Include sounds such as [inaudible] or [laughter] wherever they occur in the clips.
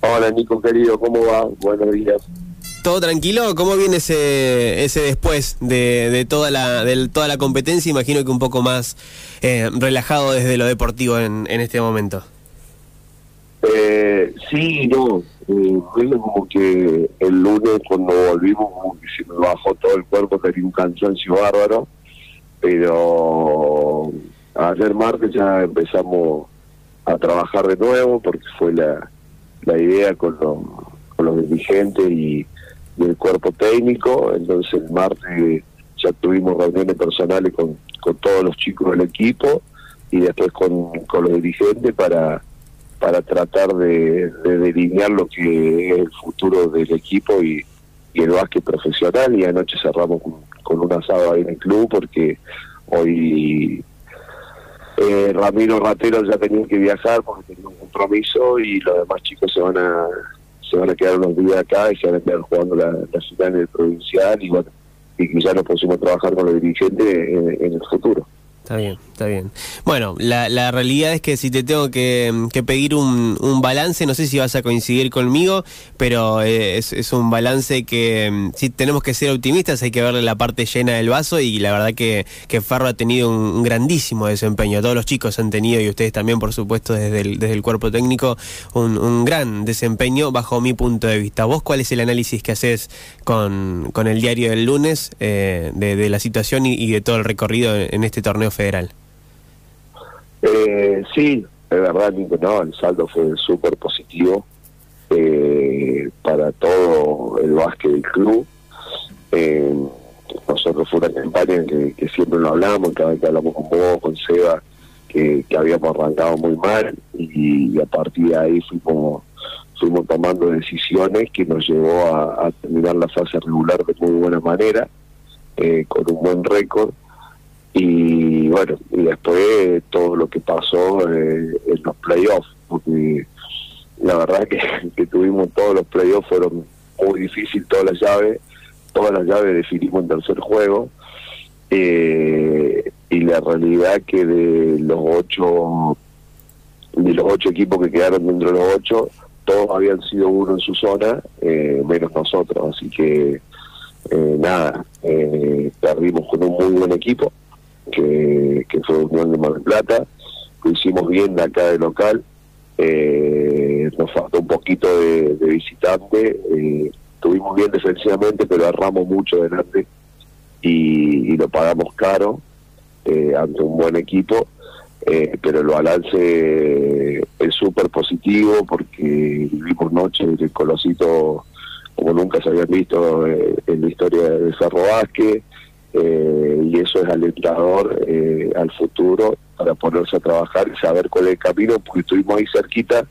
Hola Nico querido, ¿cómo va? Buenos días. ¿Todo tranquilo? ¿Cómo viene ese, ese después de, de toda la de toda la competencia? Imagino que un poco más eh, relajado desde lo deportivo en, en este momento. Eh, sí, no. Eh, como que el lunes cuando volvimos como que se me bajó todo el cuerpo, tenía un cansancio bárbaro, pero ayer martes ya empezamos a trabajar de nuevo porque fue la, la idea con, con los dirigentes y, el cuerpo técnico, entonces el martes ya tuvimos reuniones personales con, con todos los chicos del equipo y después con, con los dirigentes para para tratar de, delinear lo que es el futuro del equipo y, el básquet profesional. Y anoche cerramos con, un asado ahí en el club porque hoy eh, Ramiro Ratero ya tenía que viajar porque tenía un compromiso y los demás chicos se van a se van a quedar unos días acá y se van a quedar jugando la, la ciudad en el provincial y bueno y ya nos pusimos a trabajar con los dirigentes en el futuro. Está bien, está bien. Bueno, la, la realidad es que si te tengo que, pedir un, un, balance, no sé si vas a coincidir conmigo, pero eh, es, es, un balance que mm, si tenemos que ser optimistas hay que verle la parte llena del vaso y la verdad que, que Farro ha tenido un, grandísimo desempeño. Todos los chicos han tenido y ustedes también, por supuesto, desde el, desde el cuerpo técnico, un, un gran desempeño bajo mi punto de vista. ¿Vos cuál es el análisis que haces con, con el diario del lunes eh, de, la situación y, de todo el recorrido en este torneo federal. Eh, sí, es verdad, no, el saldo fue súper positivo eh, para todo el básquet del club. Eh, nosotros fue una campaña que, que, siempre lo hablamos, cada vez que hablamos con vos, con Seba, que, habíamos arrancado muy mal y, a partir de ahí fuimos fuimos tomando decisiones que nos llevó a, a terminar la fase regular de muy buena manera, eh, con un buen récord y bueno, y después todo lo que pasó eh, en los playoffs, porque la verdad que, [laughs] que tuvimos todos los playoffs, fueron muy difíciles todas las llaves, todas las llaves definimos en tercer juego, eh, y la realidad que de los ocho de los ocho equipos que quedaron dentro de los ocho, todos habían sido uno en su zona, eh, menos nosotros, así que nada, perdimos con un muy buen equipo, que, que fue Unión de Mar del Plata, lo hicimos bien de acá de local, eh, nos faltó un poquito de, visitante, eh, tuvimos bien defensivamente, pero erramos mucho delante y, lo pagamos caro eh, ante un buen equipo, pero el balance es súper positivo porque vivimos noches de Colosito como nunca se habían visto en la historia de Cerro Vázquez, eh, y eso es alentador eh, al futuro para ponerse a trabajar y saber cuál es el camino, porque estuvimos ahí cerquita,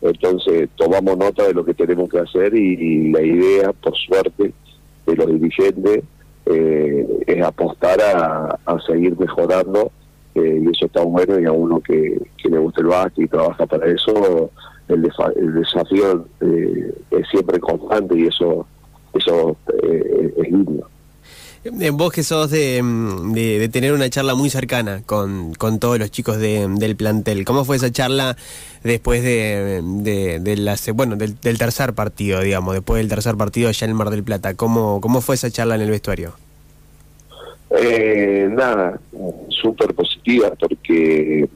entonces tomamos nota de lo que tenemos que hacer y, la idea, por suerte, de los dirigentes eh, es apostar a, seguir mejorando y eso está bueno y a uno que, le gusta el básquet y trabaja para eso, el, el desafío es siempre constante y eso, eso es lindo. Eh, vos que sos mm, de, de, tener una charla muy cercana con, con todos los chicos de, del plantel, ¿cómo fue esa charla después de, de, la, bueno, del, tercer partido, digamos, después del tercer partido allá en el Mar del Plata? ¿Cómo, cómo fue esa charla en el vestuario? Eh, nada, súper positiva, porque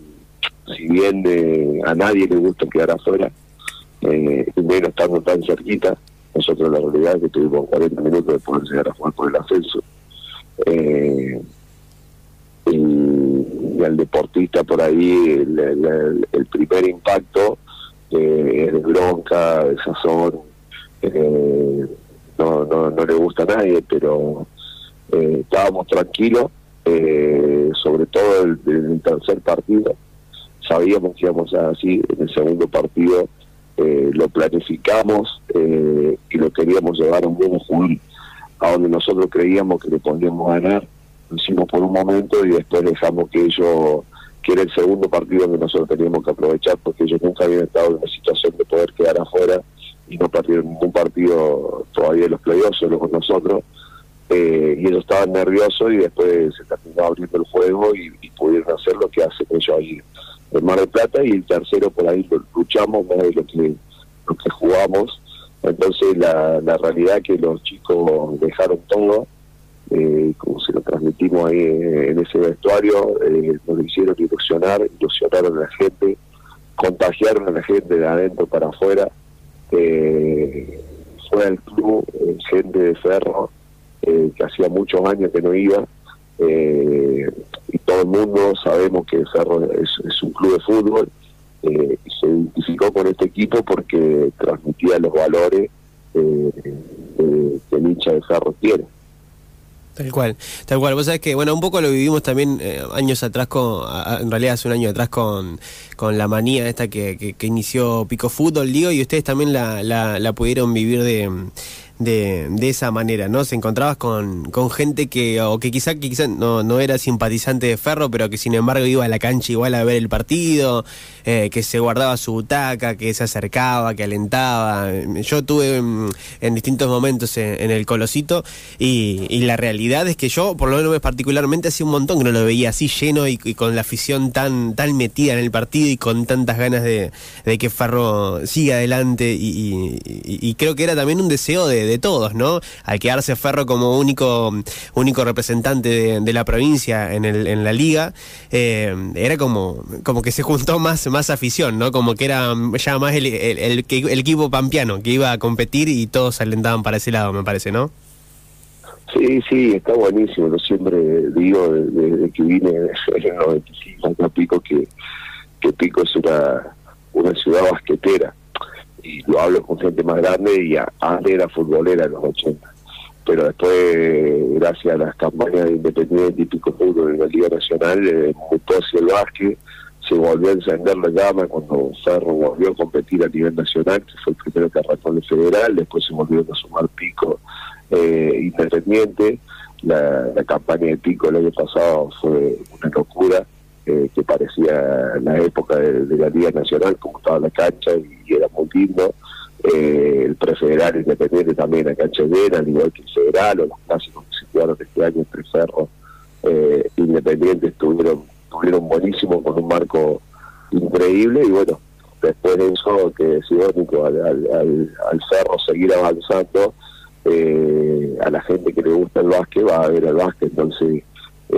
si bien eh, a nadie le gusta quedar afuera, eh, primero estando tan cerquita, nosotros la realidad es que tuvimos 40 minutos de poder llegar a jugar por el ascenso eh, y, al deportista por ahí el, primer impacto eh, es bronca, de sazón, eh, no, no, no le gusta a nadie, pero eh, estábamos tranquilos, sobre todo el, el, tercer partido, sabíamos que íbamos así, en el segundo partido lo planificamos y lo queríamos llevar a un buen juvenil a donde nosotros creíamos que le podíamos ganar, lo hicimos por un momento y después dejamos que ellos, que era el segundo partido que nosotros teníamos que aprovechar porque ellos nunca habían estado en una situación de poder quedar afuera y no perdieron ningún partido todavía en los playoffs, solo con nosotros. Eh, y ellos estaban nerviosos y después se terminó abriendo el juego y, pudieron hacer lo que hacen ellos ahí en Mar del Plata y el tercero por ahí lo luchamos más de lo que los que jugamos. Entonces la, la realidad que los chicos dejaron todo, eh, como se lo transmitimos ahí en, ese vestuario, eh, nos hicieron ilusionar, ilusionaron a la gente, contagiaron a la gente de adentro para afuera. Eh, fue al club eh, gente de ferro que hacía muchos años que no iba. y todo el mundo sabemos que Ferro es un club de fútbol eh, se identificó con este equipo porque transmitía los valores eh, que el hincha de Ferro. Tal cual, tal cual. Vos sabés que, bueno, un poco lo vivimos también eh, años atrás, con, en realidad hace un año atrás con, con la manía esta que, que, inició Pico Fútbol, digo, y ustedes también la pudieron vivir de de, de esa manera, ¿no? Se encontrabas con, con gente que, o que quizá, que quizá no, no era simpatizante de Ferro, pero que sin embargo iba a la cancha igual a ver el partido, eh, que se guardaba su butaca, que se acercaba, que alentaba. Yo tuve mm, en, distintos momentos en, el Colosito y, la realidad es que yo, por lo menos particularmente, hacía un montón que no lo veía así lleno y, con la afición tan, tan metida en el partido y con tantas ganas de, de que Ferro siga adelante y creo que era también un deseo de de todos, ¿no? Al quedarse Ferro como único, único representante de, la provincia en, el, en la liga, eh, era como, como que se juntó más, más afición, ¿no? Como que era ya más el, el, equipo pampeano que iba a competir y todos alentaban para ese lado, me parece, ¿no? Sí, sí, está buenísimo. Yo siempre digo desde, que vine [laughs] en el 95 acá Pico que, que Pico es una, una ciudad basquetera y lo hablo con gente más grande y antes era futbolera en los 80 pero después gracias a las campañas de Independiente y Pico Fútbol en la Liga Nacional eh, mutó hacia el básquet se volvió a encender la llama cuando Ferro volvió a competir a nivel nacional que fue el primero que arrancó en el federal después se volvió a sumar Pico eh, Independiente. La campaña de Pico el año pasado fue una locura eh, que parecía la época de, la Liga Nacional, como estaba la cancha y, era muy lindo. Eh, el prefederal independiente también, la cancha llena, al igual que el federal, o los clásicos que se jugaron este año entre Ferro eh, Independiente estuvieron, estuvieron buenísimos con un marco increíble y bueno, después de eso que decidió al, al, al, Cerro seguir avanzando, eh, a la gente que le gusta el básquet va a ver el básquet, entonces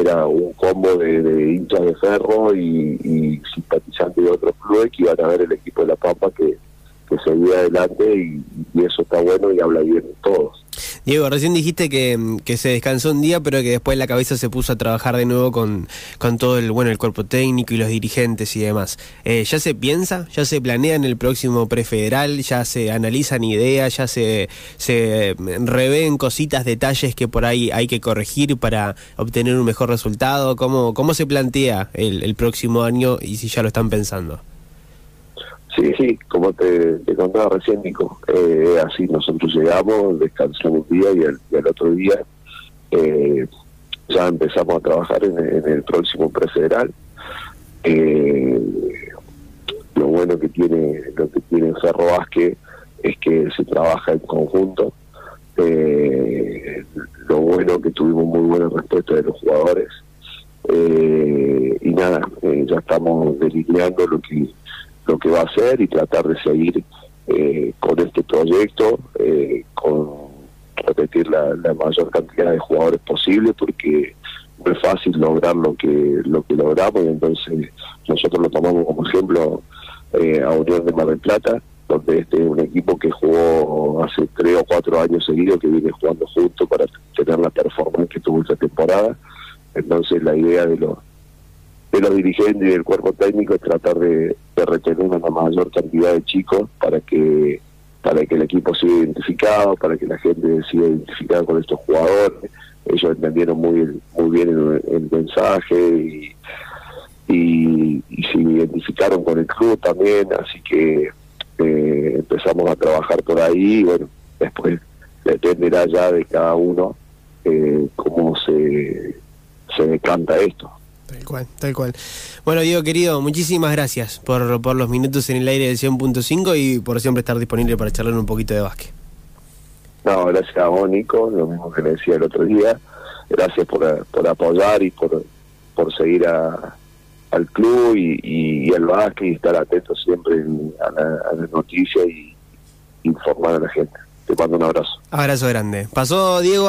era un combo de, hinchas de ferro y, simpatizantes de otros clubes que iban a ver el equipo de La Pampa que, que seguía adelante y, y, eso está bueno y habla bien de todos. Diego, recién dijiste que, se descansó un día, pero que después la cabeza se puso a trabajar de nuevo con, todo el bueno el cuerpo técnico y los dirigentes y demás. Eh, ¿Ya se piensa? ¿Ya se planea en el próximo prefederal? ¿Ya se analizan ideas? ¿Ya se, se revén cositas, detalles que por ahí hay que corregir para obtener un mejor resultado? ¿Cómo, cómo se plantea el, el próximo año y si ya lo están pensando? Sí, sí, como te, contaba recién, Nico, eh, así nosotros llegamos, descansamos un día y el, otro día eh, ya empezamos a trabajar en, el próximo prefederal. Eh, lo bueno que tiene lo que tiene Cerro Vázquez es que se trabaja en conjunto. Eh, lo bueno que tuvimos muy buena respuesta de los jugadores. y nada, ya estamos delineando lo que lo que va a hacer y tratar de seguir eh, con este proyecto, eh, con repetir la, mayor cantidad de jugadores posible, porque no es fácil lograr lo que lo que logramos y entonces nosotros lo tomamos como ejemplo eh, a Unión de Mar del Plata, donde este es un equipo que jugó hace tres o cuatro años seguidos, que viene jugando juntos para tener la performance que tuvo esta temporada. Entonces la idea de los de los dirigentes y del cuerpo técnico es tratar de, retener una mayor cantidad de chicos para que para que el equipo siga identificado, para que la gente siga identificada con estos jugadores. Ellos entendieron muy muy bien el, mensaje y, se identificaron con el club también, así que eh, empezamos a trabajar por ahí bueno, después dependerá ya de cada uno eh, cómo se, se decanta esto. Tal cual, tal cual. Bueno, Diego querido, muchísimas gracias por, por los minutos en el aire del 100.5 y por siempre estar disponible para charlar un poquito de básquet. No, gracias a vos, Nico, lo mismo que le decía el otro día. Gracias por, por apoyar y por, por seguir a, al club y, y, al básquet y estar atento siempre a, la, a las noticias y, informar a la gente. Te mando un abrazo. Abrazo grande. Pasó Diego